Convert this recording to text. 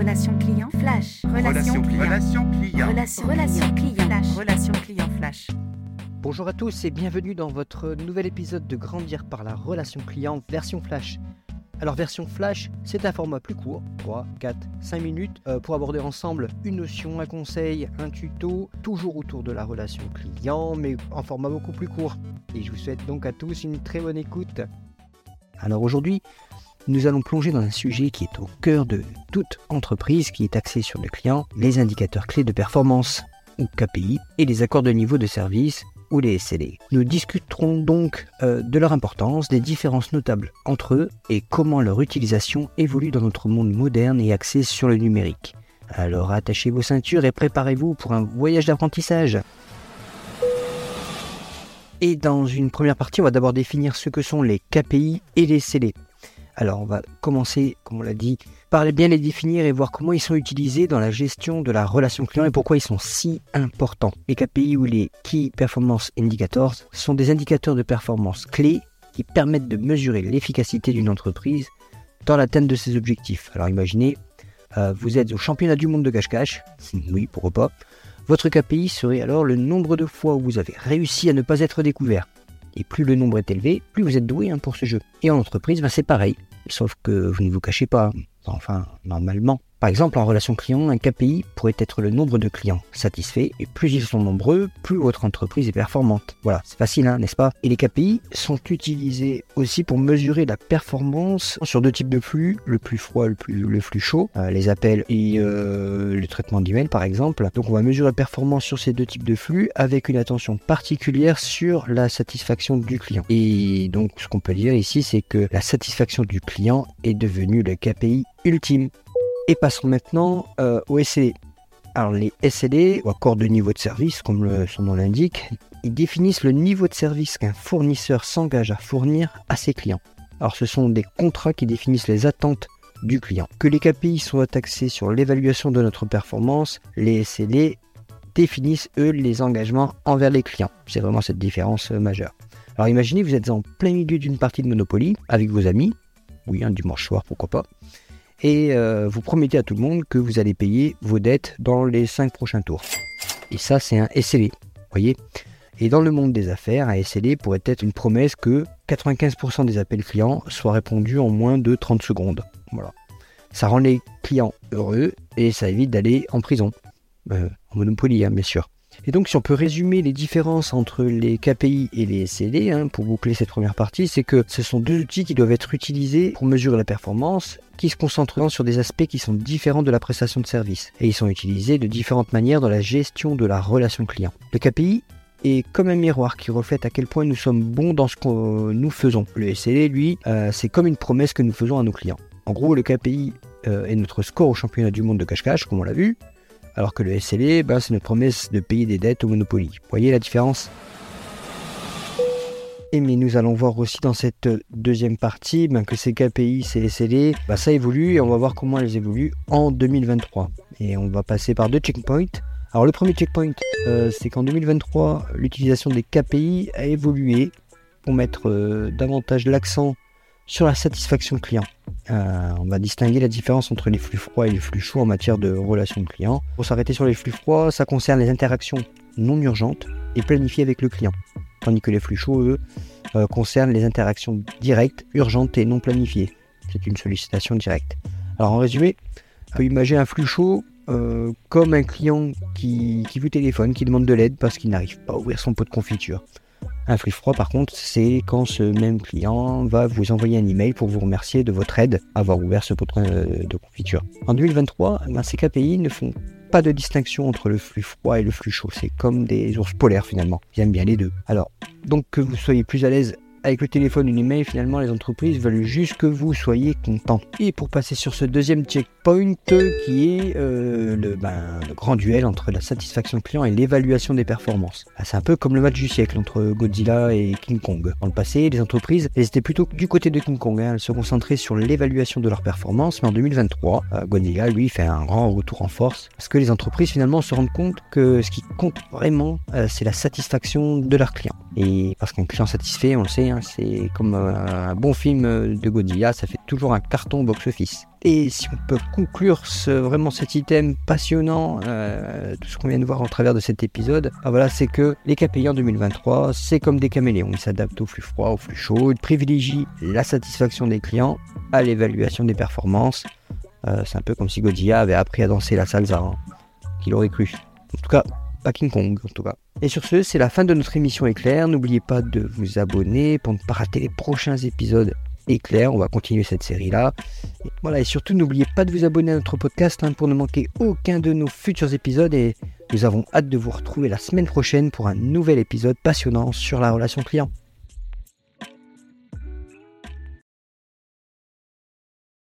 Relation client flash. Relation client. Relation client. Relation, relation client flash. Relation client flash. Bonjour à tous et bienvenue dans votre nouvel épisode de Grandir par la relation client version flash. Alors version flash, c'est un format plus court, 3, 4, 5 minutes, euh, pour aborder ensemble une notion, un conseil, un tuto, toujours autour de la relation client, mais en format beaucoup plus court. Et je vous souhaite donc à tous une très bonne écoute. Alors aujourd'hui, nous allons plonger dans un sujet qui est au cœur de toute entreprise qui est axée sur le client, les indicateurs clés de performance, ou KPI, et les accords de niveau de service, ou les SLA. Nous discuterons donc euh, de leur importance, des différences notables entre eux et comment leur utilisation évolue dans notre monde moderne et axé sur le numérique. Alors attachez vos ceintures et préparez-vous pour un voyage d'apprentissage. Et dans une première partie, on va d'abord définir ce que sont les KPI et les SLA. Alors on va commencer, comme on l'a dit, par bien les définir et voir comment ils sont utilisés dans la gestion de la relation client et pourquoi ils sont si importants. Les KPI ou les Key Performance Indicators sont des indicateurs de performance clés qui permettent de mesurer l'efficacité d'une entreprise dans l'atteinte de ses objectifs. Alors imaginez, euh, vous êtes au championnat du monde de cache-cache, oui, pourquoi pas. Votre KPI serait alors le nombre de fois où vous avez réussi à ne pas être découvert. Et plus le nombre est élevé, plus vous êtes doué hein, pour ce jeu. Et en entreprise, ben, c'est pareil. Sauf que vous ne vous cachez pas. Enfin, normalement. Par exemple, en relation client, un KPI pourrait être le nombre de clients satisfaits, et plus ils sont nombreux, plus votre entreprise est performante. Voilà, c'est facile, hein, n'est-ce pas? Et les KPI sont utilisés aussi pour mesurer la performance sur deux types de flux, le plus froid, le, plus, flux chaud, euh, les appels et euh, le traitement d'email par exemple. Donc on va mesurer la performance sur ces deux types de flux avec une attention particulière sur la satisfaction du client. Et donc ce qu'on peut dire ici, c'est que la satisfaction du client est devenue le KPI ultime. Et passons maintenant euh, aux SLD. Alors les SLD, ou accords de niveau de service, comme son nom l'indique, ils définissent le niveau de service qu'un fournisseur s'engage à fournir à ses clients. Alors ce sont des contrats qui définissent les attentes du client. Que les KPI soient axés sur l'évaluation de notre performance, les SLD définissent eux les engagements envers les clients. C'est vraiment cette différence euh, majeure. Alors imaginez vous êtes en plein milieu d'une partie de Monopoly avec vos amis, oui un dimanche soir pourquoi pas, et euh, vous promettez à tout le monde que vous allez payer vos dettes dans les 5 prochains tours. Et ça, c'est un SLA, voyez Et dans le monde des affaires, un SLA pourrait être une promesse que 95% des appels clients soient répondus en moins de 30 secondes. Voilà. Ça rend les clients heureux et ça évite d'aller en prison. Euh, en monopoly, hein, bien sûr. Et donc, si on peut résumer les différences entre les KPI et les SLD, hein, pour boucler cette première partie, c'est que ce sont deux outils qui doivent être utilisés pour mesurer la performance, qui se concentrent sur des aspects qui sont différents de la prestation de service. Et ils sont utilisés de différentes manières dans la gestion de la relation client. Le KPI est comme un miroir qui reflète à quel point nous sommes bons dans ce que nous faisons. Le SLD, lui, euh, c'est comme une promesse que nous faisons à nos clients. En gros, le KPI euh, est notre score au championnat du monde de cache-cache, comme on l'a vu, alors que le SLA, ben, c'est notre promesse de payer des dettes au Monopoly. Vous voyez la différence? Et mais nous allons voir aussi dans cette deuxième partie ben, que ces KPI, ces SLA, ben, ça évolue et on va voir comment elles évoluent en 2023. Et on va passer par deux checkpoints. Alors le premier checkpoint, euh, c'est qu'en 2023, l'utilisation des KPI a évolué pour mettre euh, davantage l'accent sur la satisfaction client. Euh, on va distinguer la différence entre les flux froids et les flux chauds en matière de relations client. Pour s'arrêter sur les flux froids, ça concerne les interactions non urgentes et planifiées avec le client. Tandis que les flux chauds, eux, euh, concernent les interactions directes, urgentes et non planifiées. C'est une sollicitation directe. Alors en résumé, on peut imaginer un flux chaud euh, comme un client qui vous téléphone, qui demande de l'aide parce qu'il n'arrive pas à ouvrir son pot de confiture. Un flux froid, par contre, c'est quand ce même client va vous envoyer un email pour vous remercier de votre aide à avoir ouvert ce pot de confiture. En 2023, ben, ces KPI ne font pas de distinction entre le flux froid et le flux chaud. C'est comme des ours polaires finalement. Ils aiment bien les deux. Alors, donc que vous soyez plus à l'aise avec le téléphone ou l'email, finalement, les entreprises veulent juste que vous soyez content. Et pour passer sur ce deuxième checkpoint, qui est euh, le, ben, le, grand duel entre la satisfaction client et l'évaluation des performances. Ah, c'est un peu comme le match du siècle entre Godzilla et King Kong. Dans le passé, les entreprises, elles étaient plutôt du côté de King Kong. Hein. Elles se concentraient sur l'évaluation de leurs performances. Mais en 2023, euh, Godzilla, lui, fait un grand retour en force. Parce que les entreprises, finalement, se rendent compte que ce qui compte vraiment, euh, c'est la satisfaction de leurs clients. Et parce qu'un client satisfait, on le sait, Hein, c'est comme un bon film de Godzilla, ça fait toujours un carton box-office. Et si on peut conclure vraiment cet item passionnant, euh, tout ce qu'on vient de voir en travers de cet épisode, ah voilà, c'est que les KPI en 2023, c'est comme des caméléons. Ils s'adaptent au flux froid, au flux chaud, ils privilégient la satisfaction des clients à l'évaluation des performances. Euh, c'est un peu comme si Godzilla avait appris à danser la salsa, hein, qu'il aurait cru. En tout cas, pas King Kong, en tout cas. Et sur ce, c'est la fin de notre émission éclair. N'oubliez pas de vous abonner pour ne pas rater les prochains épisodes éclair. On va continuer cette série-là. Voilà, et surtout, n'oubliez pas de vous abonner à notre podcast hein, pour ne manquer aucun de nos futurs épisodes. Et nous avons hâte de vous retrouver la semaine prochaine pour un nouvel épisode passionnant sur la relation client.